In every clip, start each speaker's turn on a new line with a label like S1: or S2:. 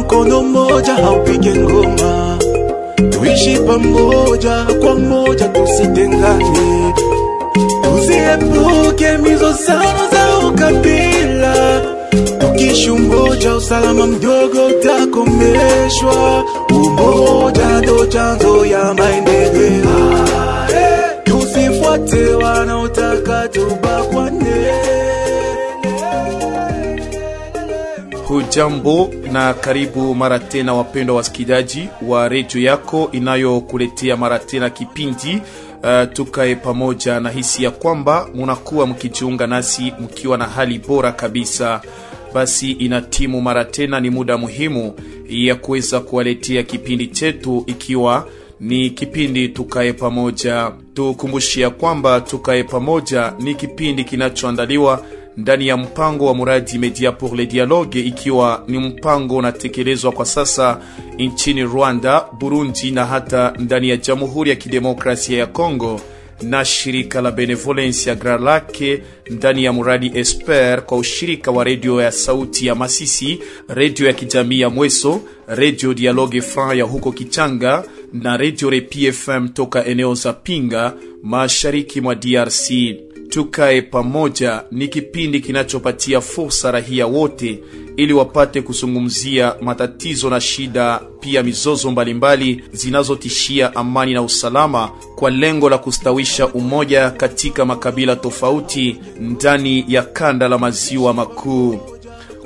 S1: mkono mmoja haupige ngoma. Tuishi pamoja kwa moja tusitengane. Tuziepuke mizozano za ukabila. Tukishi umoja usalama mdogo utakomeshwa. Umoja ndo chanzo ya maendeleo. Tusifuate wanaotaka
S2: Hujambo na karibu mara tena, wapendwa wasikilizaji wa redio yako inayokuletea mara tena kipindi uh, tukae pamoja, na hisi ya kwamba munakuwa mkijiunga nasi mkiwa na hali bora kabisa. Basi ina timu mara tena, ni muda muhimu ya kuweza kuwaletea kipindi chetu ikiwa ni kipindi tukae pamoja. Tukumbushia kwamba tukae pamoja ni kipindi kinachoandaliwa ndani ya mpango wa muradi Media pour le Dialogue, ikiwa ni mpango unatekelezwa kwa sasa nchini Rwanda, Burundi na hata ndani ya Jamhuri ya Kidemokrasia ya Kongo na shirika la Benevolence ya Grand Lake ndani ya muradi Esper kwa ushirika wa redio ya sauti ya Masisi, redio ya kijamii ya Mweso, redio Dialogue Franc ya huko Kichanga na redio Repi FM toka eneo za Pinga mashariki mwa DRC. Tukae pamoja ni kipindi kinachopatia fursa rahia wote ili wapate kuzungumzia matatizo na shida, pia mizozo mbalimbali zinazotishia amani na usalama, kwa lengo la kustawisha umoja katika makabila tofauti ndani ya kanda la maziwa makuu.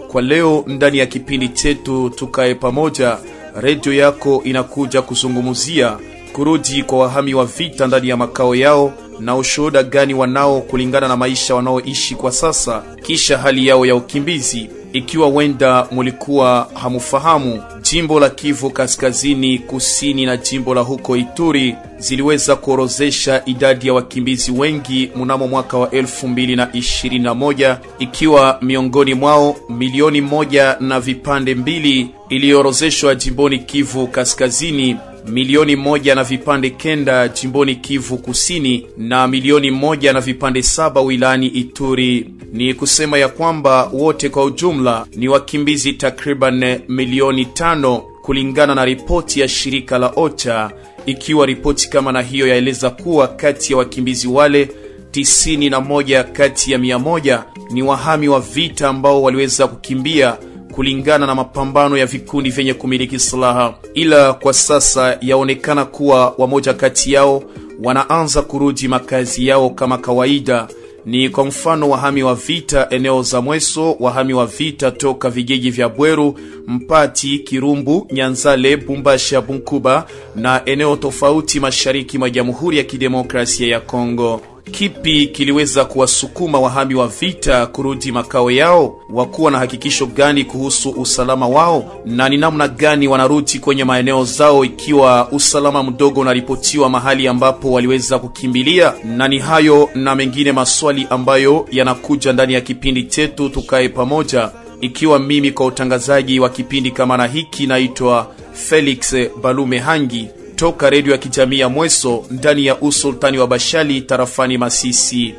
S2: Kwa leo ndani ya kipindi chetu tukae pamoja, redio yako inakuja kuzungumzia kurudi kwa wahami wa vita ndani ya makao yao na ushuhuda gani wanao kulingana na maisha wanaoishi kwa sasa kisha hali yao ya ukimbizi. Ikiwa wenda mulikuwa hamufahamu, jimbo la Kivu Kaskazini, Kusini na jimbo la huko Ituri ziliweza kuorozesha idadi ya wakimbizi wengi mnamo mwaka wa 2021 ikiwa miongoni mwao milioni moja na vipande mbili iliyoorozeshwa jimboni Kivu Kaskazini milioni moja na vipande kenda jimboni Kivu Kusini na milioni moja na vipande saba wilani Ituri. Ni kusema ya kwamba wote kwa ujumla ni wakimbizi takriban milioni tano kulingana na ripoti ya shirika la OCHA, ikiwa ripoti kama na hiyo yaeleza kuwa kati ya wakimbizi wale tisini na moja kati ya mia moja ni wahami wa vita ambao waliweza kukimbia kulingana na mapambano ya vikundi vyenye kumiliki silaha, ila kwa sasa yaonekana kuwa wamoja kati yao wanaanza kurudi makazi yao kama kawaida. Ni kwa mfano wahami wa vita eneo za Mweso, wahami wa vita toka vijiji vya Bweru, Mpati, Kirumbu, Nyanzale, Bumbasha, Bunkuba na eneo tofauti mashariki mwa Jamhuri ya Kidemokrasia ya Kongo. Kipi kiliweza kuwasukuma wahami wa vita kurudi makao yao? Wakuwa na hakikisho gani kuhusu usalama wao, na ni namna gani wanarudi kwenye maeneo zao ikiwa usalama mdogo unaripotiwa mahali ambapo waliweza kukimbilia? Na ni hayo na mengine maswali ambayo yanakuja ndani ya kipindi chetu tukae pamoja, ikiwa mimi kwa utangazaji wa kipindi kama na hiki naitwa Felix Balume Hangi toka redio ya kijamii ya Mweso ndani ya usultani wa Bashali tarafani Masisi.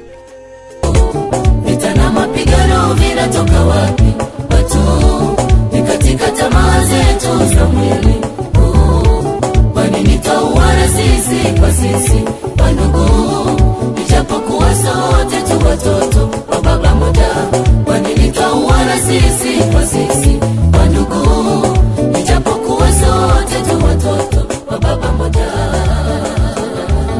S3: Vita na mapigano vinatoka wapi? Watu ni katika tamaa zetu za mwili. Kwa nini nitauana sisi kwa sisi wandugu, ijapokuwa sote tu watoto wa baba moja. Kwani nitauana sisi kwa sisi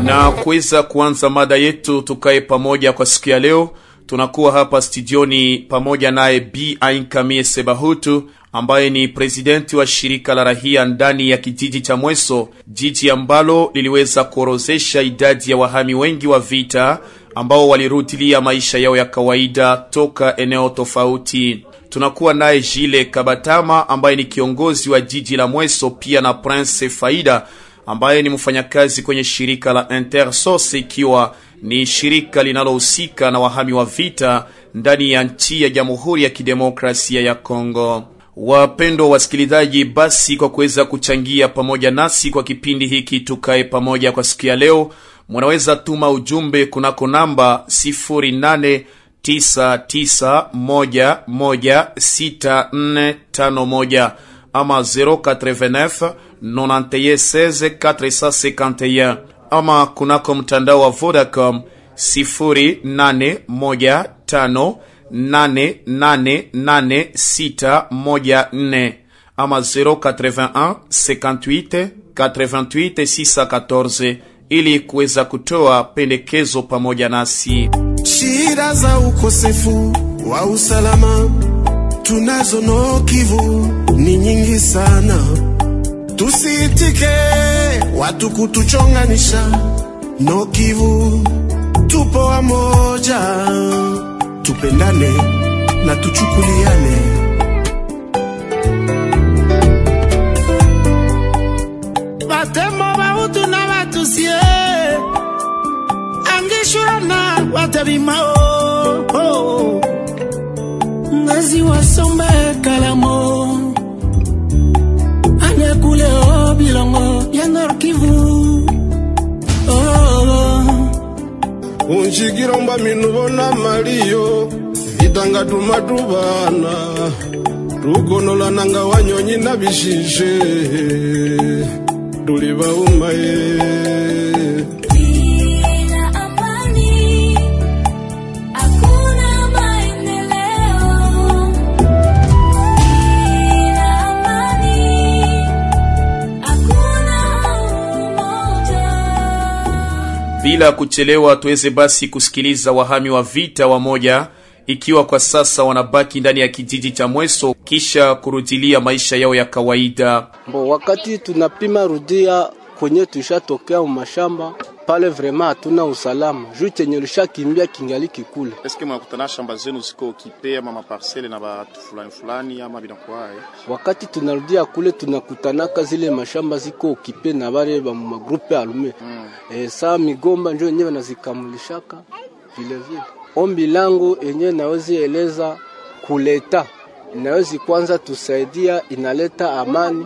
S2: na kuweza kuanza mada yetu tukae pamoja kwa siku ya leo. Tunakuwa hapa studioni pamoja naye B Ainkamie Sebahutu ambaye ni presidenti wa shirika la rahia ndani ya kijiji cha Mweso, jiji ambalo liliweza kuorozesha idadi ya wahami wengi wa vita ambao walirudilia maisha yao ya kawaida toka eneo tofauti. Tunakuwa naye Jile Kabatama ambaye ni kiongozi wa jiji la Mweso, pia na Prince Faida ambaye ni mfanyakazi kwenye shirika la Intersource ikiwa ni shirika linalohusika na wahami wa vita ndani ya nchi ya Jamhuri ya Kidemokrasia ya Kongo. Wapendwa wasikilizaji, basi kwa kuweza kuchangia pamoja nasi kwa kipindi hiki tukae pamoja kwa siku ya leo, munaweza tuma ujumbe kunako namba 99116451 ama 089 91 451 ama kunako mtandao wa Vodacom 0885888614 ama 081 58 88 614 ili kuweza kutoa pendekezo pamoja nasi.
S1: Shida za ukosefu wa usalama tunazo no Kivu nyingi sana, tusiitike watu kutuchonganisha. No Kivu tupo wamoja, tupendane na tuchukuliane. Batemo bautu na batusie angishurana watabimao oh. ngazi wasombe kalamo
S4: chikilomba minuvona maliyo vitanga tumatuvana tukonola nanga wanyonyi na vishishe tuli vaumaye
S3: Bila
S2: kuchelewa, tuweze basi kusikiliza wahami wa vita wamoja, ikiwa kwa sasa wanabaki ndani ya kijiji cha Mweso kisha kurudilia maisha yao ya kawaida.
S5: Bo, wakati tunapima rudia kwenye tulishatokea mashamba pale, vrema hatuna usalama juu chenye lishakimbia kingali kikule.
S2: Eske mnakutana shamba zenu ziko kipea ama maparsele na batu fulani fulani ama binakuwa
S5: Wakati tunarudia kule tunakutanaka zile mashamba ziko okipe na bale ba magrupe alume mm. E, saa migomba njo yenyewe nazikamulishaka vile vile. Ombi langu yenyewe nawezi eleza kuleta nawezi kwanza tusaidia, inaleta amani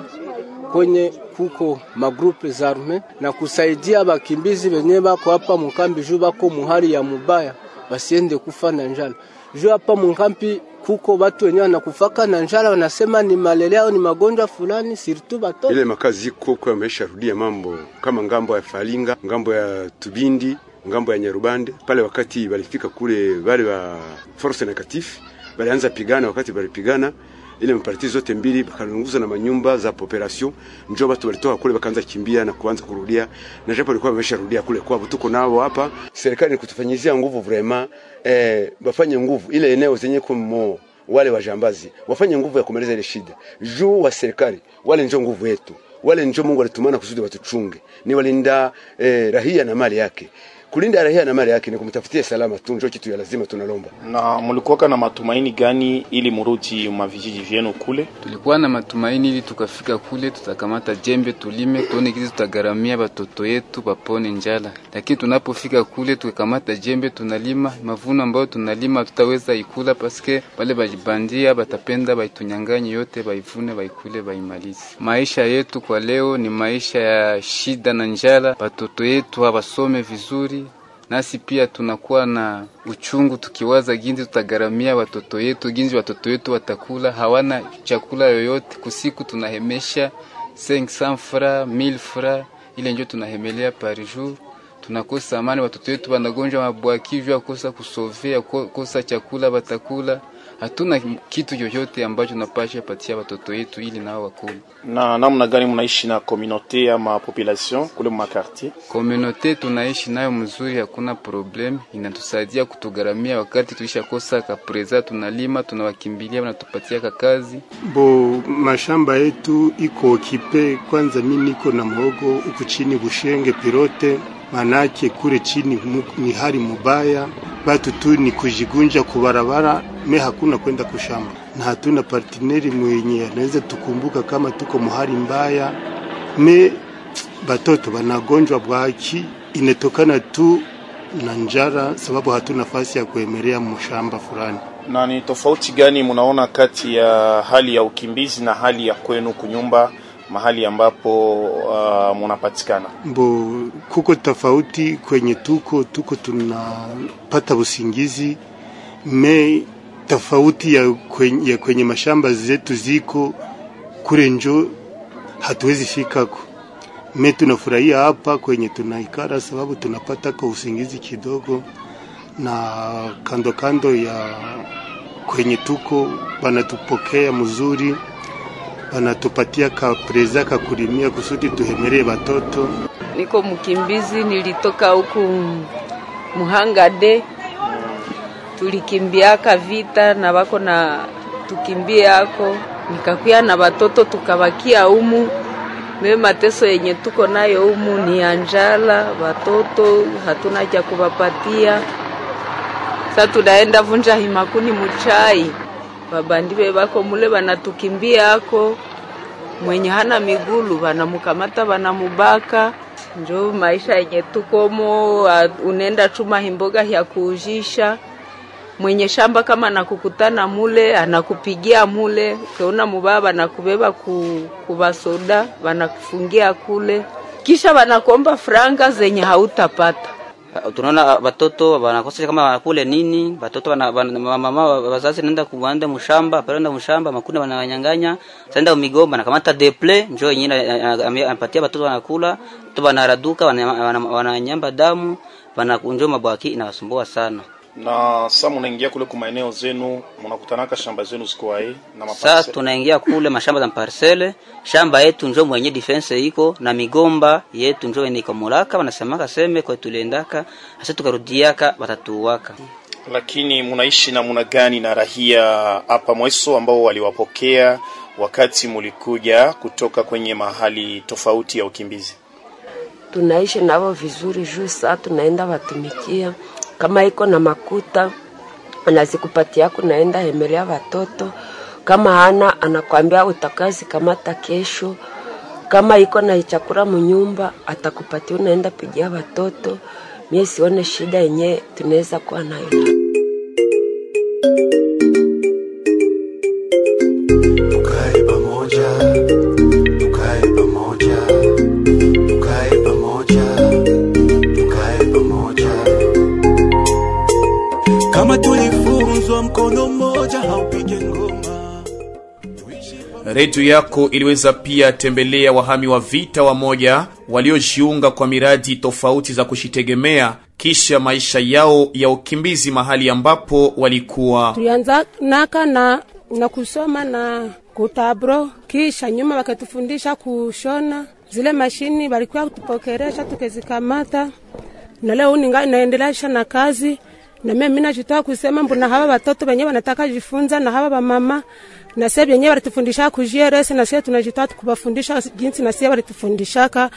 S5: kwenye kuko magrupe za arme na kusaidia bakimbizi benye bako hapa mukambi. Juu bako muhali ya mubaya basiende kufa na njala. Juu hapa mukambi kuko batu wenyewe wanakufaka na njala, wanasema ni malaria au ni magonjwa fulani, sirtu bato
S6: ile makazi iko kwa maisha rudia mambo kama ng'ambo ya Falinga, ng'ambo ya Tubindi, ng'ambo ya Nyarubande. Pale wakati walifika kule wale wa force negatif walianza pigana, wakati walipigana ile maparti zote mbili bakalunguza na manyumba za population, njo watu walitoka kule wakaanza kimbia na kuanza kurudia, na japo walikuwa wamesharudia kule kwao. Tuko nao hapa, serikali kutufanyizia nguvu vraiment, eh, bafanye nguvu. Ile eneo zenye kumo wale wajambazi wafanye nguvu ya kumaliza ile shida. Juu wa serikali wale njo nguvu yetu. Wale njo Mungu alitumana kusudi watuchunge. Ni walinda eh, rahia na mali yake kulinda raia na mali yake ni kumtafutia salama tu ndio kitu ya lazima tunalomba
S7: Na mlikuwa na matumaini gani ili murudi mavijiji vyenu kule?
S8: Tulikuwa na matumaini ili tukafika kule tutakamata jembe tulime, tuone kizi tutagaramia batoto yetu bapone njala. Lakini tunapofika kule tukakamata jembe tunalima, mavuno ambayo tunalima tutaweza ikula paske wale bajibandia batapenda baitunyanganye yote, baivune, baikule, baimalize. Maisha yetu kwa leo ni maisha ya shida na njala, batoto yetu hawasome vizuri nasi pia tunakuwa na uchungu tukiwaza ginzi tutagaramia watoto yetu, ginzi watoto yetu watakula, hawana chakula yoyote. Kusiku tunahemesha 500 fra 1000 fra, ile ndio tunahemelea par jour. Tunakosa amani, watoto wetu wanagonjwa mabwakivyo, kosa kusovea, kosa chakula watakula. Hatuna kitu chochote ambacho napasha patia watoto wetu ili nao wakule.
S7: Na namna gani mnaishi na communauté ama population kule mwa quartier?
S8: Komunote tunaishi nayo mzuri, hakuna problem, inatusaidia kutugaramia wakati tuisha kosa kapreza, tunalima tunawakimbilia, wanatupatia kazi.
S4: bo mashamba yetu iko okipe, kwanza mi niko na mhogo huku chini bushenge pirote manake kure chini ni hali mubaya. Batu tu ni kujigunja kubarabara me hakuna kwenda kushamba. Na hatuna partineri mwenye anaweza tukumbuka kama tuko muhali mbaya. Me batoto banagonjwa bwaki inetokana tu na njara sababu hatuna nafasi ya kuemelea mshamba fulani.
S7: Na ni tofauti gani munaona kati ya hali ya ukimbizi na hali ya kwenu kunyumba mahali ambapo uh, munapatikana?
S4: mbo kuko tofauti kwenye tuko tuko tunapata usingizi me tofauti ya kwenye, ya kwenye mashamba zetu ziko kule njo hatuwezi fikako. Me tunafurahia hapa kwenye tunaikara, sababu tunapata ka usingizi kidogo, na kando kando ya kwenye tuko banatupokea mzuri, banatupatia kapreza preza ka kulimia kusudi tuhemelee watoto.
S9: Niko mkimbizi, nilitoka huku Muhangade, tulikimbiaka vita na wako na tukimbie ako, nikakuya na watoto tukabakia humu. Mimi mateso yenye tuko nayo humu ni anjala, njala, watoto hatuna cha kuwapatia. Sasa tunaenda vunja himakuni muchai, babandibe bako mule banatukimbia ako, mwenye hana migulu banamukamata banamubaka njo maisha yenye tukomo. unenda chuma himboga ya kuujisha mwenye shamba kama nakukutana mule anakupigia mule, ukiona mubaba banakubeba ku, kubasoda banakufungia kule, kisha banakuomba franga zenye hautapata.
S10: Tunaona watoto wanakosa kama wanakule nini, watoto wana, mama wazazi naenda kuanda mshamba pale mshamba makunda wanawanyang'anya, saenda migomba na kamata deple njoo yenyewe anapatia watoto wanakula, watoto wanaraduka wananyamba damu wanakunjoma bwaki, inawasumbua sana.
S7: Na sa munaingia kule kumaeneo zenu mnakutanaka shamba zenu zikuwae na
S10: Sasa tunaingia kule mashamba za parcele, shamba yetu njo mwenye defense iko na migomba yetu njo yenye iko mulaka, wanasemaka seme kwa tuliendaka, sasa tukarudiaka watatuwaka.
S7: lakini munaishi namna gani na rahia hapa Mweso ambao waliwapokea wakati mulikuja kutoka kwenye mahali tofauti ya ukimbizi?
S11: tunaishi navo vizuri juu saa tunaenda watumikia kama iko na makuta anazikupatia naenda hemelea watoto kama hana anakwambia utakazi kamata kesho. Kama iko na chakula mnyumba atakupatia unaenda pigia watoto mie sione shida yenye tunaweza kuwa nayo
S1: Kama tulifunzwa mkono mmoja haupige ngoma.
S2: Redio yako iliweza pia tembelea wahami wa vita wamoja waliojiunga kwa miradi tofauti za kushitegemea kisha maisha yao ya ukimbizi mahali ambapo walikuwa.
S12: tulianza naka na, na kusoma na kutabro, kisha nyuma wakatufundisha kushona zile mashini walikuwa kutupokeresha tukezikamata, na leo ninga naendelesha na kazi na mimi mimi najitoa kusema mbona hawa watoto wenyewe wanataka jifunza na hawa wamama na sasa wenyewe walitufundisha kujierese na sasa tunajitoa kubafundisha jinsi na sasa walitufundishaka.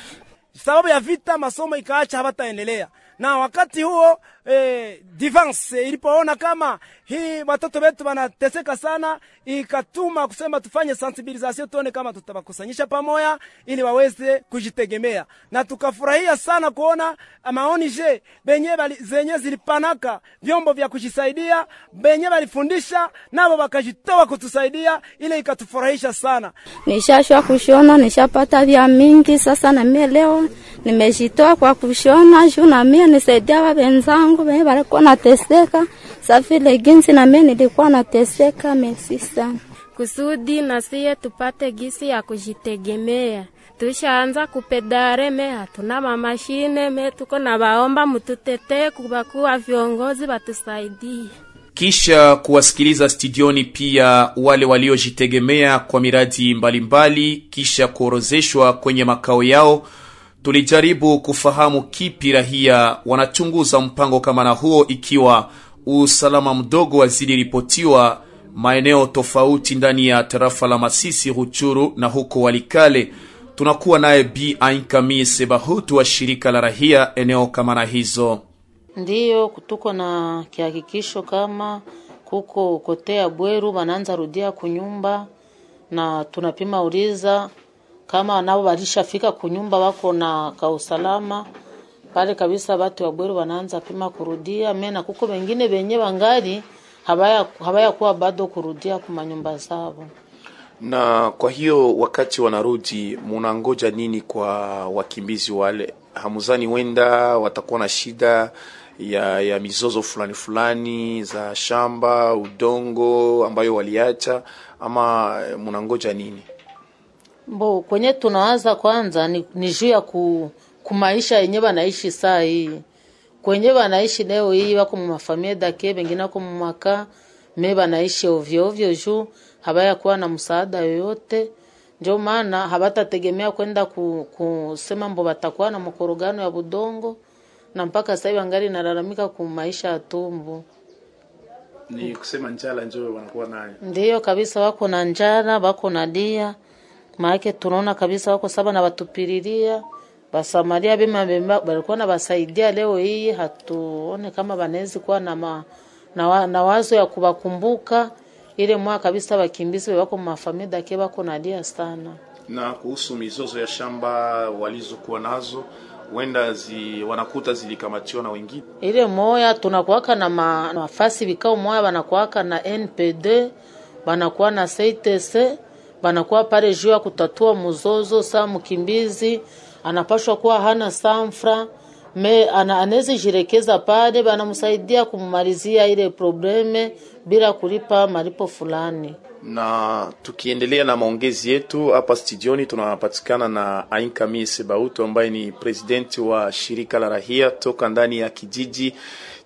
S13: Sababu ya vita masomo ikaacha hawataendelea. Na wakati huo eh, defense ilipoona kama hii watoto wetu wanateseka sana, ikatuma kusema tufanye sensibilisation, tuone kama tutawakusanyisha pamoja ili waweze kujitegemea, na tukafurahia sana kuona maoni je benye zenye zilipanaka vyombo vya kujisaidia benye walifundisha nabo wakajitoa kutusaidia, ile ikatufurahisha sana.
S14: Nishashwa kushona, nishapata vya mingi. Sasa na mimi leo nimejitoa kwa kushona juu na mimi nisaidia wa wenzangu wenye walikuwa nateseka, safile ginsi na mimi nilikuwa nateseka. Merci sana
S15: kusudi na siye tupate gisi ya kujitegemea. Tushaanza kupedare me hatuna mamashine me tuko na baomba mututetee kubakuwa viongozi batusaidie.
S2: kisha kuwasikiliza studioni pia wale waliojitegemea kwa miradi mbalimbali mbali, kisha kuorozeshwa kwenye makao yao tulijaribu kufahamu kipi rahia wanachunguza mpango kama na huo ikiwa usalama mdogo wazidi ripotiwa maeneo tofauti ndani ya tarafa la masisi ruchuru na huko walikale. Tunakuwa naye b. Ainkami sebahutu wa shirika la rahia eneo kama na hizo.
S16: Ndiyo, tuko na kihakikisho kama kuko kotea bweru wanaanza rudia kunyumba, na tunapima uliza kama nao walishafika kunyumba wako na kausalama pale kabisa. Watu wa bweru wanaanza pima kurudia mena, kuko wengine wenye wangali habaya bado kurudia kumanyumba zao.
S7: Na kwa hiyo wakati wanarudi, munangoja nini kwa wakimbizi wale? Hamuzani wenda watakuwa na shida
S2: ya, ya mizozo fulani fulani za shamba, udongo ambayo waliacha, ama munangoja nini?
S16: Mbo kwenye tunawaza kwanza ni, ni juu ya ku, kumaisha yenye wanaishi saa hii. Kwenye wanaishi leo hii wako mumafamia dake bengine wako mumaka me wanaishi ovyo ovyo juu habaya kuwa na msaada yoyote. Ndio maana habatategemea kwenda ku, kusema mbo batakuwa na mkorogano ya budongo na mpaka sasa wangali nalalamika ku maisha ya tumbo
S2: Ni kusema njala njoo wanakuwa nayo.
S16: ndio kabisa wako na njala wako na dia maake tunaona kabisa wako saba na watupililia. Basamaria bema bema balikuwa na basaidia leo hii. Hatuone kama banawezi kuwa na, ma, na, wa, na wazo ya kubakumbuka ile mwa kabisa bakimbizi wako mafamilia ke bako na dia sana.
S2: Na kuhusu mizozo ya shamba walizokuwa nazo, wenda zi, wanakuta zilikamatiwa na wengine.
S16: ile moya tunakuwaka na ma- nafasi vikao moya banakuwaka na NPD wanakuwa na CTC banakuwa pale juu ya kutatua mzozo. Saa mkimbizi anapashwa kuwa hana sanfra me ana, anaweza jirekeza pale, banamsaidia kumalizia ile probleme bila kulipa malipo fulani.
S2: na tukiendelea na maongezi yetu hapa studioni, tunapatikana na Ainkami Sebautu ambaye ni presidenti wa shirika la rahia toka ndani ya kijiji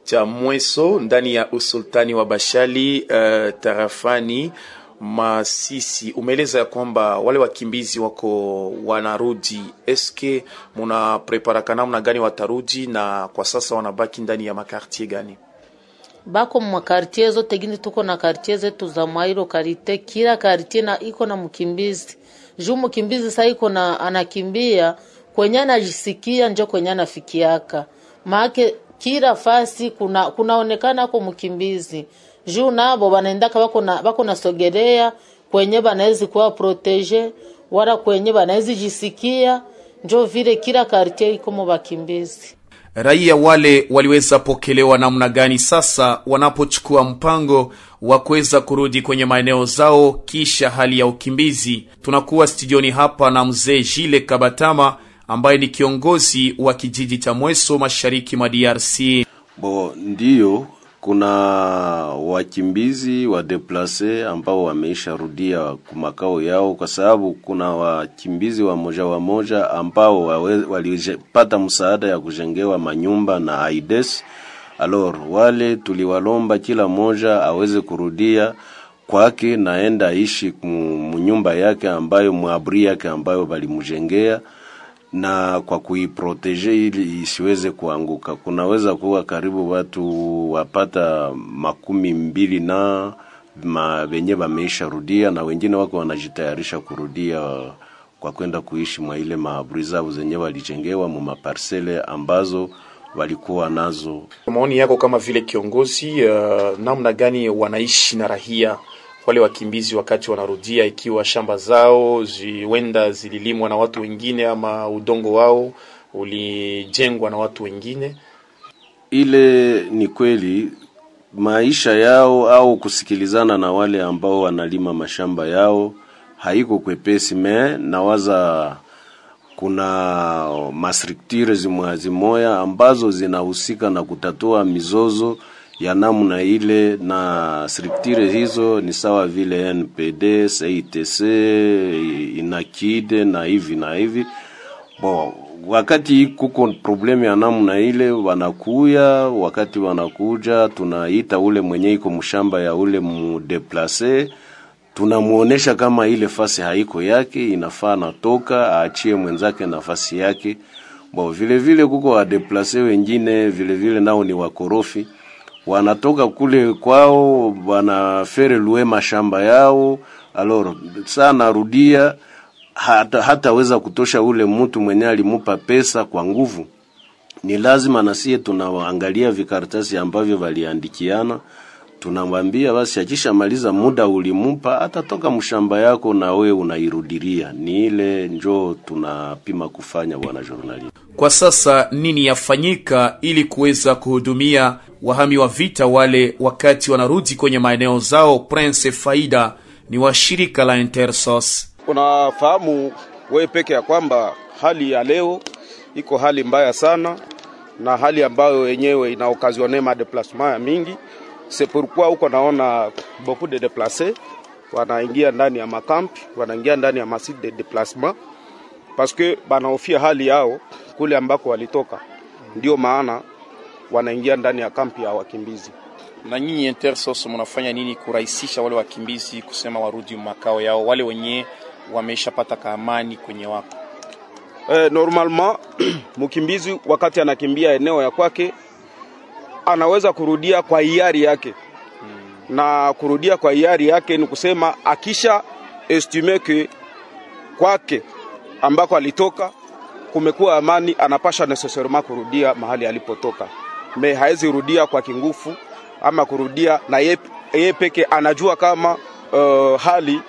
S2: cha Mweso ndani ya usultani wa Bashali uh, tarafani Masisi. Umeeleza ya kwamba wale wakimbizi wako wanarudi, eske muna preparaka namna gani watarudi, na kwa sasa wanabaki ndani ya makartie gani?
S16: bako makartie zote gini tuko na kartie zetu za mwairo karite kila kartie na iko na mkimbizi juu mkimbizi saa iko na anakimbia kwenye anajisikia njo kwenye anafikiaka maake kila fasi kuna kunaonekana ako mkimbizi juu nabo banaendaka bako na bako nasogelea kwenye banawezi kuwa protege wala kwenye banawezi jisikia njo vile kila kartie iko mu bakimbizi
S2: Raia wale waliweza pokelewa namna gani sasa wanapochukua mpango wa kuweza kurudi kwenye maeneo zao kisha hali ya ukimbizi? Tunakuwa studioni hapa na mzee Jile Kabatama ambaye ni kiongozi wa kijiji cha Mweso mashariki mwa DRC.
S17: Bo, ndiyo kuna wakimbizi wa deplace ambao wameisha rudia kumakao yao, kwa sababu kuna wakimbizi wa moja wa moja ambao walipata msaada ya kujengewa manyumba na Aides. Alor wale tuliwalomba kila moja aweze kurudia kwake naenda ishi mnyumba yake ambayo mwabri yake ambayo balimujengea na kwa kuiproteje ili isiweze kuanguka. Kunaweza kuwa karibu watu wapata makumi mbili na ma wenye wameisha rudia na wengine wako wanajitayarisha kurudia kwa kwenda kuishi mwa ile maaburi zao zenye walijengewa mu maparsele ambazo walikuwa nazo.
S2: Maoni yako kama vile kiongozi, uh, namna gani wanaishi na rahia wale wakimbizi wakati wanarudia, ikiwa shamba zao ziwenda zililimwa na watu wengine ama udongo wao ulijengwa na watu wengine?
S17: ile ni kweli maisha yao au kusikilizana na wale ambao wanalima mashamba yao haiko kwepesi me nawaza kuna mastructure zimoya zimoya ambazo zinahusika na kutatua mizozo ya namna ile, na structure hizo ni sawa vile NPD, CITC, inakide na hivi na hivi bon wakati kuko problemu ya namna ile wanakuya, wakati wanakuja tunaita ule mwenye iko mshamba ya ule mudeplase, tunamuonesha kama ile fasi haiko yake, inafaa natoka aachie mwenzake nafasi yake. Bo vile vile kuko wadeplase wengine vile vile nao ni wakorofi, wanatoka kule kwao wanafere lue mashamba yao, alor saa narudia hata hataweza kutosha ule mtu mwenye alimupa pesa kwa nguvu. Ni lazima na tunawaangalia vikaratasi ambavyo waliandikiana, tunamwambia basi, akishamaliza muda ulimupa, atatoka mshamba yako na we unairudilia. Ni ile njo tunapima kufanya, bwana journalist.
S2: Kwa sasa nini yafanyika ili kuweza kuhudumia wahami wa vita wale wakati wanarudi kwenye maeneo zao? Prince Faida ni wa shirika la Intersos.
S18: Unafahamu wewe peke ya kwamba hali ya leo iko hali mbaya sana, na hali ambayo yenyewe ina okazionema ma déplacement ya mingi. C'est pourquoi huko naona beaucoup de déplacés wanaingia ndani ya makampi, wanaingia ndani ya masite de déplacement parce que banahofia hali yao kule ambako walitoka, ndio maana wanaingia ndani ya kampi ya wakimbizi.
S7: Na nyinyi Intersos mnafanya nini kurahisisha wale wakimbizi kusema warudi makao yao, wale wenye wameshapata kaamani kwenye wako?
S18: Eh, normalement mkimbizi wakati anakimbia eneo ya kwake anaweza kurudia kwa hiari yake. Na kurudia kwa hiari yake ni kusema akisha estime ke kwake ambako alitoka kumekuwa amani, anapasha necessairement kurudia mahali alipotoka, me haezi rudia kwa kingufu ama kurudia na yeye peke anajua kama uh, hali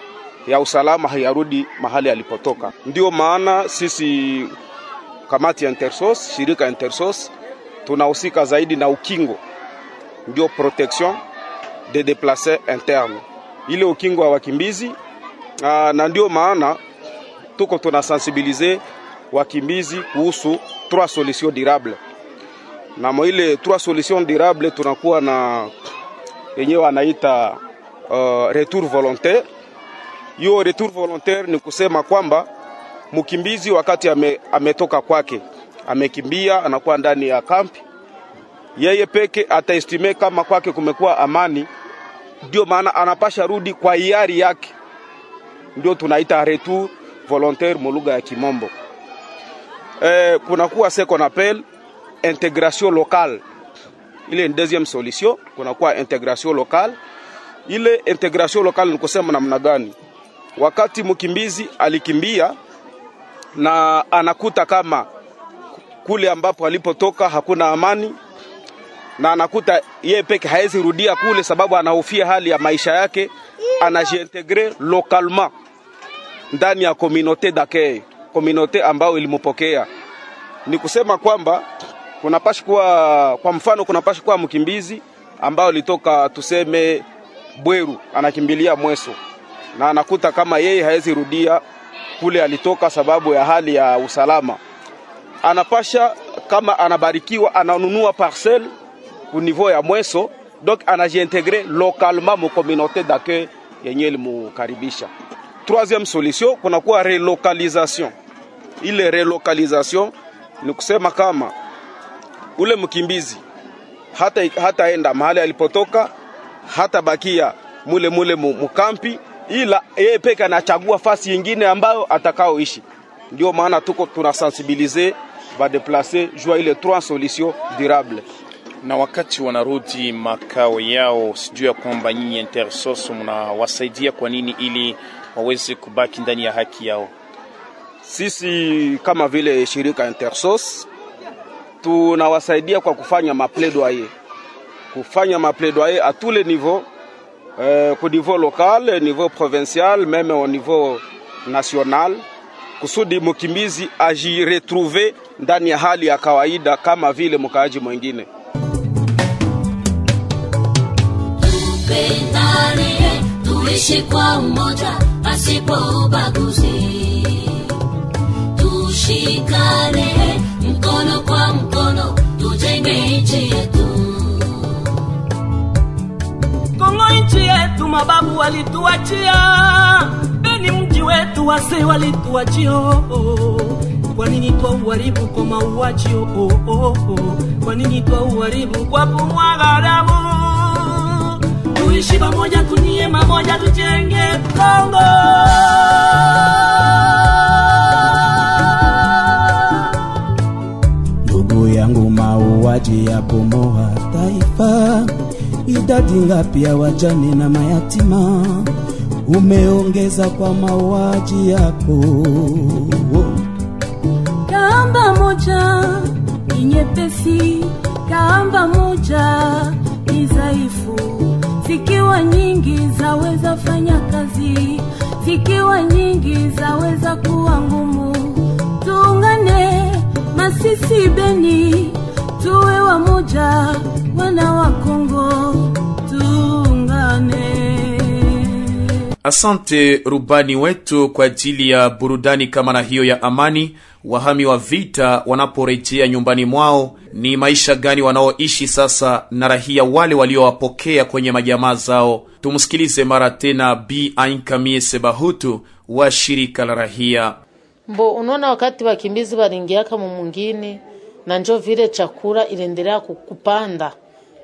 S18: ya usalama hayarudi mahali alipotoka. Ndio maana sisi kamati ya Intersos, shirika Intersos tunahusika zaidi na ukingo, ndio protection de déplacés interne, ile ukingo wa wakimbizi aa, na ndio maana tuko tunasensibilize wakimbizi kuhusu trois solutions durables, na moile trois solutions durables tunakuwa na yenyewe anaita uh, retour volontaire. Hiyo retour volontaire ni kusema kwamba mkimbizi wakati ame, ametoka kwake amekimbia, anakuwa ndani ya kampi, yeye peke ataestime kama kwake kumekuwa amani, ndio maana anapasha rudi kwa hiari yake, ndio tunaita retour volontaire mu lugha ya Kimombo. E, kunakuwa ce qu'on appelle intégration locale, ile ni deuxième solution. Kunakuwa integration locale. Ile integration locale ni kusema namna gani? wakati mkimbizi alikimbia na anakuta kama kule ambapo alipotoka hakuna amani, na anakuta yeye peke hawezi rudia kule, sababu anahofia hali ya maisha yake, anajiintegre localement ndani ya communauté dake, communauté ambayo ilimpokea. Ni kusema kwamba kunapashi kuwa, kwa mfano, kunapashi kuwa mkimbizi ambao alitoka tuseme Bweru, anakimbilia Mweso. Na anakuta kama yeye hawezi rudia kule alitoka sababu ya hali ya usalama, anapasha kama anabarikiwa, ananunua parcelle ku niveau ya Mweso, donc anajiintegre localement mu communauté d'accueil yenye limukaribisha. Troisième solution kunakuwa relocalisation. Ile relocalisation ni kusema kama ule mkimbizi hata hataenda mahali alipotoka, hata bakia mule mule mukampi ila yeye peke anachagua fasi yingine ambayo atakaoishi. Ndio maana tuko tunasensibilize badeplace jua ile trois solutions durables.
S7: Na wakati wanarudi makao yao, sijui ya kwamba nyinyi Intersos mnawasaidia kwa nini ili waweze kubaki ndani ya haki yao?
S18: Sisi kama vile shirika Intersos tunawasaidia kwa kufanya mapledoyer, kufanya mapledoyer a tous les niveaux eh, ku niveau local, niveau provincial, meme au niveau national, kusudi mkimbizi ajiretrouve ndani ya hali ya kawaida kama vile mkaaji mwingine.
S3: Tupendane, tuishi kwa umoja pasipo ubaguzi, tushikane mkono kwa mkono, tujenge nchi yetu.
S19: Kongo nchi yetu, mababu walituachia, Beni mji wetu, wase walituachia. Kwa nini twa uharibu kwa mauaji? Oh, oh, oh. Kwa nini twa uharibu kwa kumwaga damu? Tuishi pamoja, tunie mamoja, tujenge Kongo.
S20: Yangu, mauaji ya bomoa taifa idadi ngapi ya wajane na mayatima umeongeza kwa mauaji yako?
S21: Moja ni nyepesi, kamba moja ni dhaifu, zikiwa nyingi zaweza fanya kazi, zikiwa nyingi zaweza kuwa ngumu. Tuungane Masisi, Beni, tuwe wamoja, wana wa Kongo,
S2: Asante rubani wetu kwa ajili ya burudani kama na hiyo ya amani. Wahami wa vita wanaporejea nyumbani mwao, ni maisha gani wanaoishi sasa na rahia wale waliowapokea kwenye majamaa zao? Tumsikilize mara tena Bi Ainkamie Sebahutu wa shirika la rahia.
S16: mbo unaona wakati wakimbizi walingiaka mumungini na njo vile chakula iliendelea ku- kupanda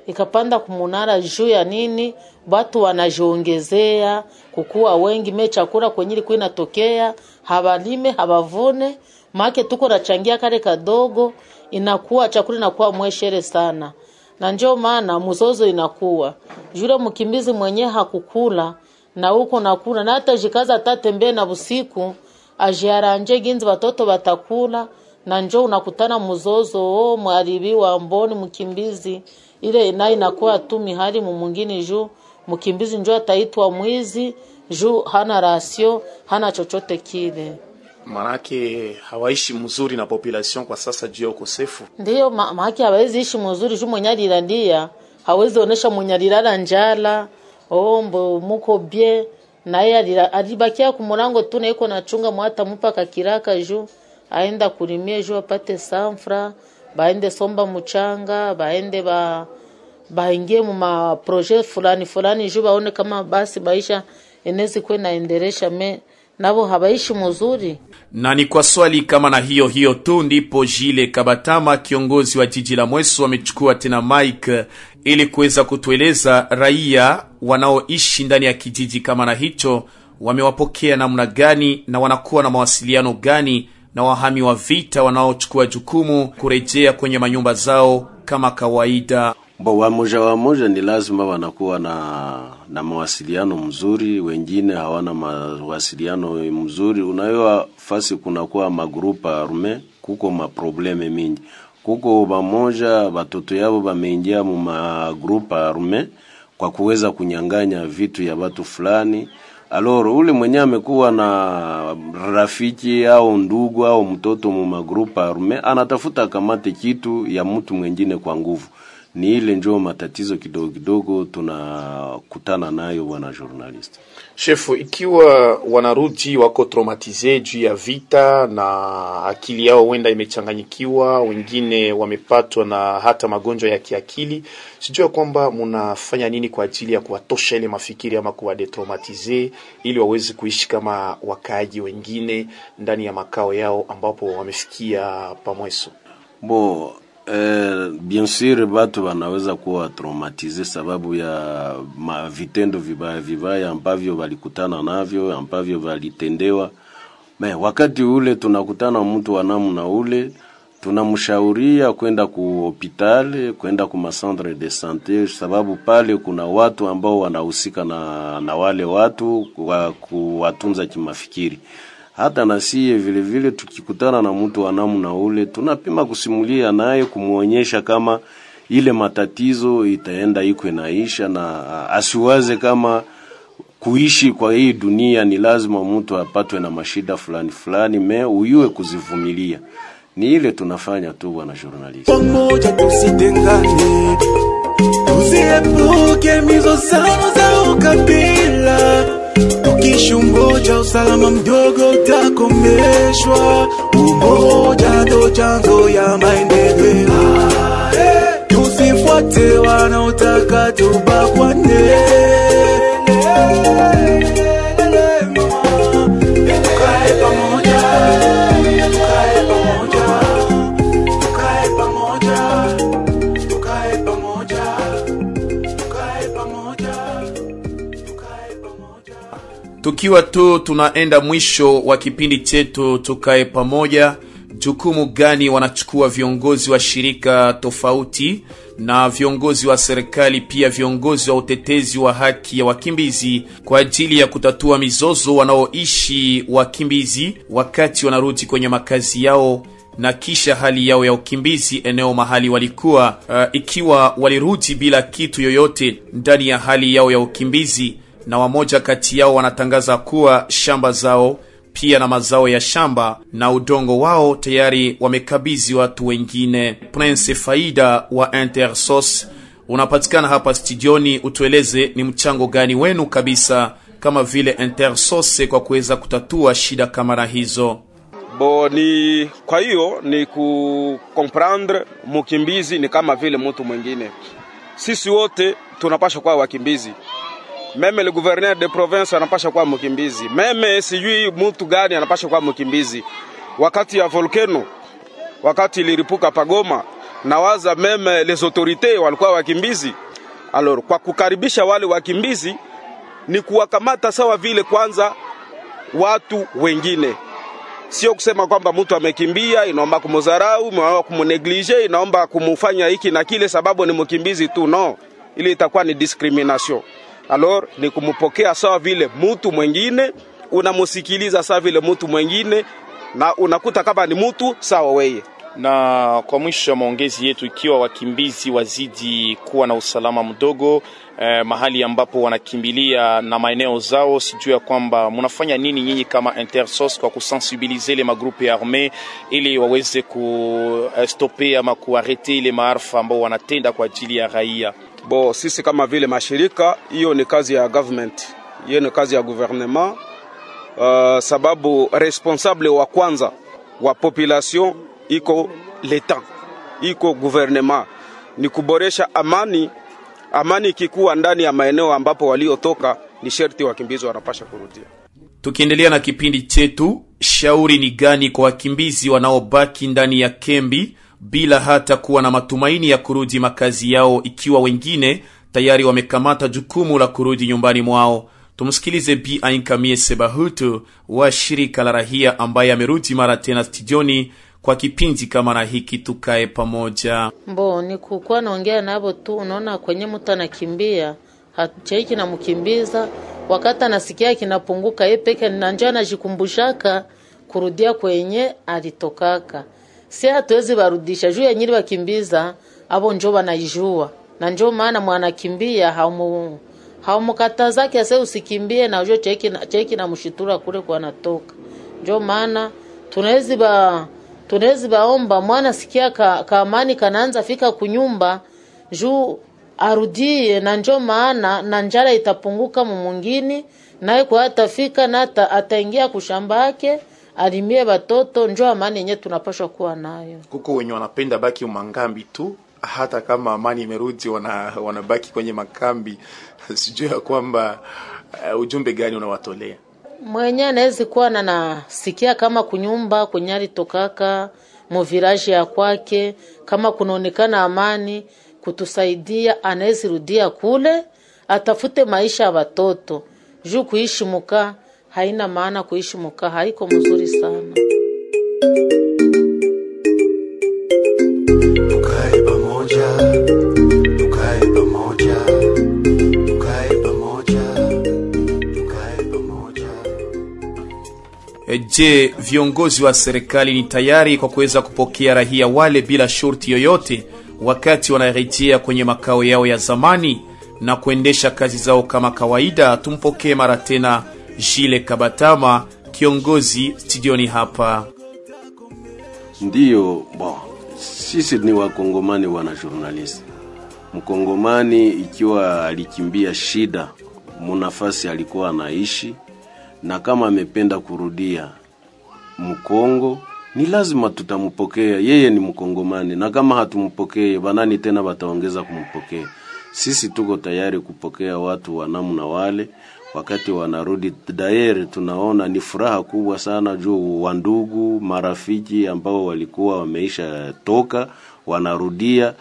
S16: ikapanda kumunara juu ya nini watu wanajiongezea kukuwa wengi me chakula kwenye ilikuwa inatokea habalime habavune make tuko nachangia kale kadogo inakuwa chakula inakuwa mweshere sana. Na njo maana mzozo inakuwa yule mkimbizi mwenye hakukula na huko nakula na hata jikaza atatembee na busiku ajiaranje ginzi watoto watakula na njo unakutana mzozo o mwaribi wa mboni mkimbizi ile nayo inakuwa tu mihali mumungini juu. Mkimbizi njo ataitwa mwizi juu hana rasio hana chochote kile.
S7: Manake hawaishi mzuri na population kwa sasa juu ya ukosefu.
S16: ndiyo ma maake hawezi ishi mzuri juu mwenye alilalia hawezi onesha mwenye alilala njala ombo muko bie. Naye alibakia kumulango tu na iko nachunga mwata mupa kakiraka juu. Aenda kulimia juu apate sanfra baende somba muchanga baende ba baingie mu maproje fulani fulani juu baone kama basi baisha enezi kwe naenderesha me nabo habaishi mzuri
S2: na ni kwa swali kama na hiyo hiyo tu ndipo Jile Kabatama, kiongozi wa jiji la Mweso, amechukua tena mike ili kuweza kutueleza raia wanaoishi ndani ya kijiji kama na hicho wamewapokea namna gani na wanakuwa na mawasiliano gani na wahami wa vita wanaochukua jukumu kurejea kwenye manyumba zao kama kawaida.
S17: Wamoja wamoja ni lazima wanakuwa na na mawasiliano mzuri, wengine hawana mawasiliano mzuri. Unayoa fasi kunakuwa magrupa arme, kuko maprobleme mingi, kuko bamoja watoto yabo bameingia mu magrupa arme kwa kuweza kunyang'anya vitu ya watu fulani. Aloro ule mwenye amekuwa na rafiki au ndugu au mtoto mu magrupa arme anatafuta kamate kitu ya mtu mwengine kwa nguvu ni ile njo matatizo kidogo kidogo tunakutana nayo bwana journalist.
S7: Shefu, ikiwa wanarudi wako traumatize juu ya vita na akili yao huenda imechanganyikiwa, wengine wamepatwa na hata magonjwa ya kiakili, sijua kwamba mnafanya nini kwa ajili ya kuwatosha ile mafikiri ama kuwadetraumatize ili waweze kuishi kama wakaaji wengine ndani ya makao yao ambapo wamefikia pamweso?
S17: Bo eh, bien sûr batu wanaweza kuwa traumatize sababu ya ma vitendo vibaya vibaya ambavyo walikutana navyo ambavyo walitendewa. Me, wakati ule tunakutana mtu wa namna ule tunamshauria kwenda ku hospitali kwenda ku macentre de sante, sababu pale kuna watu ambao wanahusika na, na wale watu wa kuwatunza kimafikiri hata na sie vile vile tukikutana na mtu wa namna ule tunapima kusimulia naye kumwonyesha kama ile matatizo itaenda iko inaisha na asiwaze kama kuishi kwa hii dunia ni lazima mtu apatwe na mashida fulani fulani, me uyue kuzivumilia. Ni ile tunafanya tu, bwana journalist.
S1: pamoja tusitengane, tusiepuke mizozano za ukabila. Tukishungoja usalama mdogo utakomeshwa, umoja ndo chanzo ya maendeleo. Tusifuate wanaotaka tubakwane. Tukae pamoja,
S2: Tukiwa tu tunaenda mwisho wa kipindi chetu tukae pamoja, jukumu gani wanachukua viongozi wa shirika tofauti na viongozi wa serikali, pia viongozi wa utetezi wa haki ya wakimbizi kwa ajili ya kutatua mizozo wanaoishi wakimbizi wakati wanarudi kwenye makazi yao na kisha hali yao ya ukimbizi eneo mahali walikuwa, uh, ikiwa walirudi bila kitu yoyote ndani ya hali yao ya ukimbizi na wamoja kati yao wanatangaza kuwa shamba zao pia na mazao ya shamba na udongo wao tayari wamekabizi watu wengine. Prince Faida wa Intersos unapatikana hapa studioni, utueleze ni mchango gani wenu kabisa kama vile Intersos kwa kuweza kutatua shida kama hizo.
S18: Bo ni kwa hiyo ni ku comprendre mukimbizi ni kama vile mtu mwingine. Sisi wote tunapasha kuwa wakimbizi. Meme le gouverneur de province anapasha kuwa mkimbizi. Meme sijui mtu gani anapasha kuwa mkimbizi. Wakati ya volcano, wakati iliripuka Pagoma, nawaza meme les autorités walikuwa wakimbizi. Alors kwa kukaribisha wale wakimbizi ni kuwakamata sawa vile kwanza watu wengine sio kusema kwamba mtu amekimbia inaomba kumudharau, inaomba kumuneglige, inaomba kumufanya hiki na kile sababu ni mkimbizi tu. No, ili itakuwa ni discrimination. Alors ni kumupokea sawa vile mtu mwengine, unamusikiliza sawa vile mtu mwengine, na unakuta kama ni mtu sawa weye
S7: na kwa mwisho ya maongezi yetu, ikiwa wakimbizi wazidi kuwa na usalama mdogo eh, mahali ambapo wanakimbilia na maeneo zao, sijui ya kwamba mnafanya nini nyinyi kama Intersos kwa kusensibilize ile magrupe ya arme ili waweze kustope ama kuarete ile maarfa ambao wanatenda kwa ajili ya raia.
S18: Bo, sisi kama vile mashirika, hiyo ni kazi ya government, hiyo ni kazi ya gouvernement. Uh, sababu responsable wa kwanza wa population iko leta iko gouvernement, ni kuboresha amani. Amani ikikuwa ndani ya maeneo ambapo waliotoka, ni sherti wakimbizi wanapasha kurudia.
S2: Tukiendelea na kipindi chetu, shauri ni gani kwa wakimbizi wanaobaki ndani ya kambi bila hata kuwa na matumaini ya kurudi makazi yao, ikiwa wengine tayari wamekamata jukumu la kurudi nyumbani mwao? Tumsikilize Bi Ainkamie Sebahutu wa shirika la rahia ambaye amerudi mara tena studioni kwa kipindi kama na hiki, tukae pamoja.
S16: Mbo ni kukuwa naongea navo tu, unaona kwenye mtu anakimbia hachai kinamkimbiza, wakati anasikia kinapunguka, ye peke na njoo anajikumbushaka kurudia kwenye alitokaka. Si hatuwezi warudisha juu ya nyiri wakimbiza abo njo wanaijua na njo maana mwanakimbia haumu haumukatazake ase usikimbie na ujo cheki na cheki na mshitura kule kwa natoka. Njo maana tunawezi ba tunawezi baomba mwana sikia ka, ka amani kanaanza fika kunyumba juu arudie, na njo maana na njara itapunguka mumungini naye kwa atafika na ata, ataingia kushamba yake alimie batoto, njo amani yenye tunapashwa kuwa nayo.
S7: Kuko wenye wanapenda baki umangambi tu, hata kama amani imerudi, wana, wanabaki kwenye makambi. Sijui ya kwamba uh, ujumbe gani unawatolea
S16: mwenye anawezi kuwa na nasikia kama kunyumba kwenye tokaka muviraji ya kwake, kama kunaonekana amani kutusaidia, anawezi rudia kule atafute maisha ya watoto juu kuishi muka haina maana, kuishi mukaa, haiko mzuri sana.
S1: Tukae pamoja, tukae pamoja, tukae pamoja, tukae pamoja.
S2: E, Je, viongozi wa serikali ni tayari kwa kuweza kupokea raia wale bila shurti yoyote wakati wanarejea kwenye makao yao ya zamani na kuendesha kazi zao kama kawaida? Tumpokee mara tena Jile Kabatama, kiongozi studioni hapa.
S17: Ndiyo, bon, sisi ni wakongomani wana journalist. Mkongomani ikiwa alikimbia shida munafasi alikuwa anaishi, na kama amependa kurudia Mkongo ni lazima tutampokea. Yeye ni mkongomani, na kama hatumpokee banani tena wataongeza kumpokea. Sisi tuko tayari kupokea watu wa namna wale wakati wanarudi. Daer, tunaona ni furaha kubwa sana juu wandugu marafiki ambao walikuwa wameisha toka wanarudia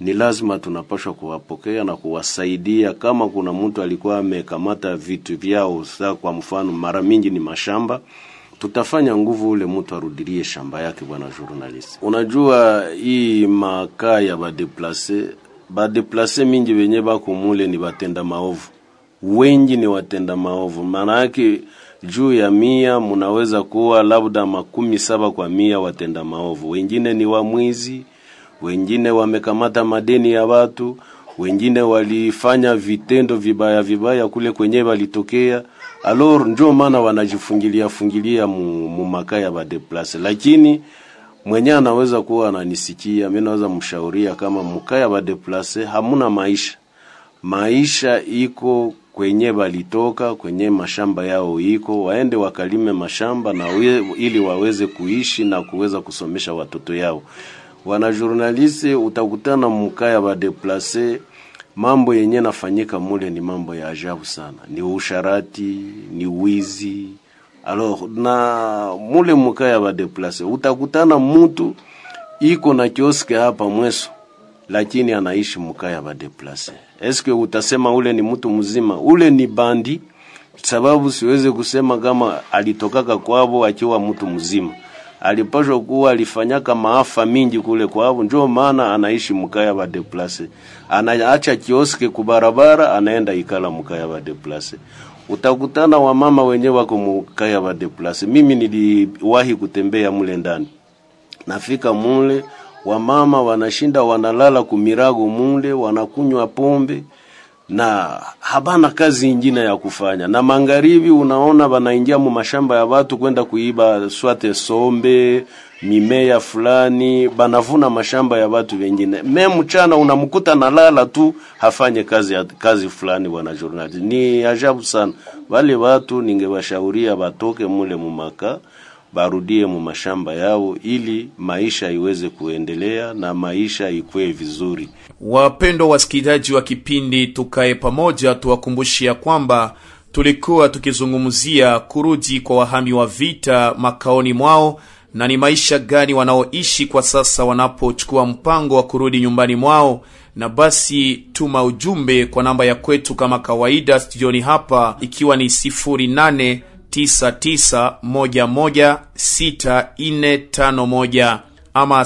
S17: ni lazima tunapashwa kuwapokea na kuwasaidia. Kama kuna mtu alikuwa amekamata vitu vyao, sa kwa mfano, mara mingi ni mashamba, tutafanya nguvu ule mtu arudilie shamba yake. Bwana journalist, unajua hii makaa ya badeplase badeplase mingi wenye bako mule ni batenda maovu, wengi ni watenda maovu. Maana yake juu ya mia munaweza kuwa labda makumi saba kwa mia watenda maovu, wengine ni wamwizi wengine wamekamata madeni ya watu, wengine walifanya vitendo vibaya vibaya kule kwenye walitokea. Alor, njo maana wanajifungilia fungilia mumaka ya badeplase, lakini mwenye anaweza kuwa ananisikia, mimi naweza mshauria kama mukaya ya badeplase hamuna maisha. Maisha iko kwenye walitoka kwenye mashamba yao iko waende wakalime mashamba na we, ili waweze kuishi na kuweza kusomesha watoto yao. Wana journaliste utakutana mukaya badeplase, mambo yenye nafanyika mule ni mambo ya ajabu sana, ni usharati, ni wizi. Alors na mule mukaya badeplase utakutana mutu iko na kioske hapa Mweso lakini anaishi mukaya badeplase. Eske utasema ule ni mtu mzima? Ule ni bandi, sababu siweze kusema kama alitokaka kwavo akiwa mtu mzima. Alipashwa kuwa alifanyaka maafa mingi kule kwavo, njo maana anaishi mukaya badeplase. Anaacha kioske kubarabara, anaenda ikala mukaya badeplase. Utakutana wamama wenye wako mukaya badeplase. Mimi niliwahi kutembea mule ndani, nafika mule wamama wanashinda wanalala kumirago mule, wanakunywa pombe na habana kazi ingine ya kufanya. Na magharibi unaona wanaingia mu mashamba ya watu kwenda kuiba swate sombe mimea fulani, banavuna mashamba ya watu wengine. Me mchana unamkuta nalala tu hafanye kazi kazi fulani. Bwana journalist, ni ajabu sana. Wale watu ningewashauria batoke mule mumaka barudie mu mashamba yao ili maisha iweze kuendelea na maisha ikwe vizuri.
S2: Wapendwa wasikilizaji wa kipindi Tukae Pamoja, tuwakumbushia kwamba tulikuwa tukizungumzia kurudi kwa wahami wa vita makaoni mwao na ni maisha gani wanaoishi kwa sasa wanapochukua mpango wa kurudi nyumbani mwao. Na basi tuma ujumbe kwa namba ya kwetu kama kawaida studioni hapa, ikiwa ni 08 99116451 ama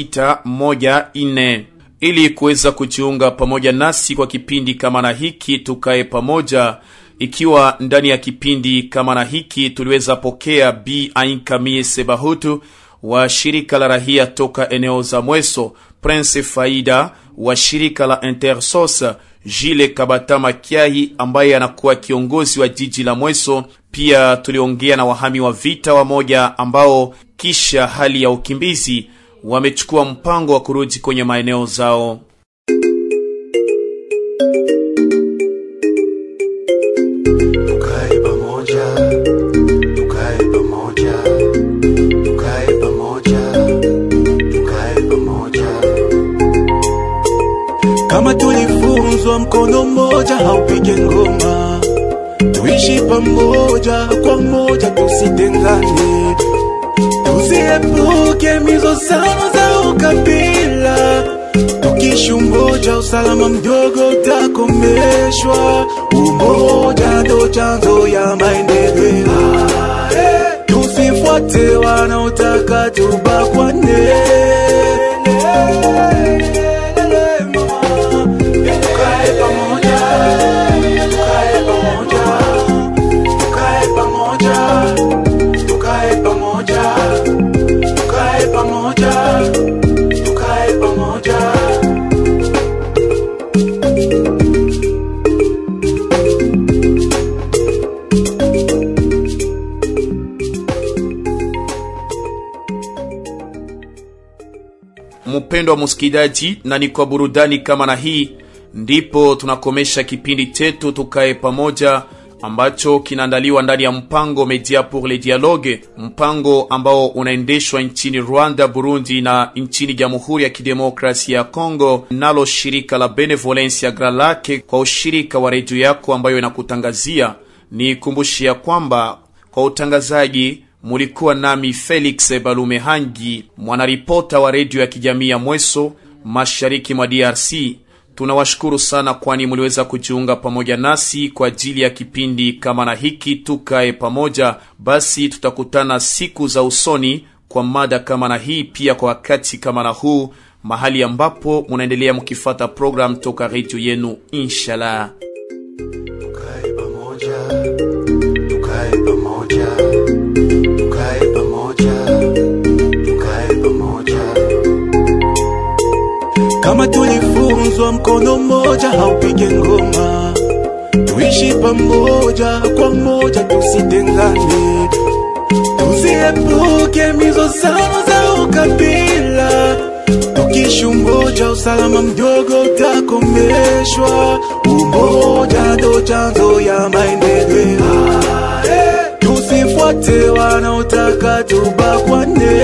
S2: 0815888614 ili kuweza kujiunga pamoja nasi kwa kipindi kama na hiki tukaye pamoja. Ikiwa ndani ya kipindi kama na hiki tuliweza pokea b Ainkamie Sebahutu wa shirika la rahia toka eneo za Mweso, Prince Faida wa shirika la Intersos, Jile Kabata Makiahi ambaye anakuwa kiongozi wa jiji la Mweso. Pia tuliongea na wahami wa vita wamoja ambao kisha hali ya ukimbizi wamechukua mpango wa kurudi kwenye maeneo zao.
S22: Tulifunzwa mkono mmoja haupige ngoma, tuishi pamoja kwa moja, tusitengane, tusiepuke mizozano za ukabila. Tukishi umoja, usalama mdogo utakomeshwa. Umoja ndo chanzo ya maendeleo. Tusifuate wanaotaka tubakwane.
S2: Mpendwa msikilizaji, na ni kwa burudani kama na hii ndipo tunakomesha kipindi chetu tukae pamoja ambacho kinaandaliwa ndani ya mpango Media pour le Dialogue, mpango ambao unaendeshwa nchini Rwanda, Burundi na nchini Jamhuri ya Kidemokrasia ya Kongo, nalo shirika la Benevolencia ya Gralake kwa ushirika wa redio yako ambayo inakutangazia. Ni kumbushia kwamba kwa utangazaji mulikuwa nami Felix Balumehangi, mwanaripota wa redio ya kijamii ya Mweso, mashariki mwa DRC. Tunawashukuru sana, kwani muliweza kujiunga pamoja nasi kwa ajili ya kipindi kama na hiki tukae pamoja. Basi tutakutana siku za usoni kwa mada kama na hii, pia kwa wakati kama na huu, mahali ambapo munaendelea mukifata programu toka redio yenu, inshallah.
S1: Tukae pamoja, tukae pamoja,
S22: kama tulifunzwa mkono mmoja haupige ngoma, tuishi pamoja kwa moja, tusitengane, tuziepuke mizozano za ukabila. Tukishi umoja, usalama mdogo utakomeshwa. Umoja ndo chanzo ya maendeleo, tusifuate wanaotaka tubakwane.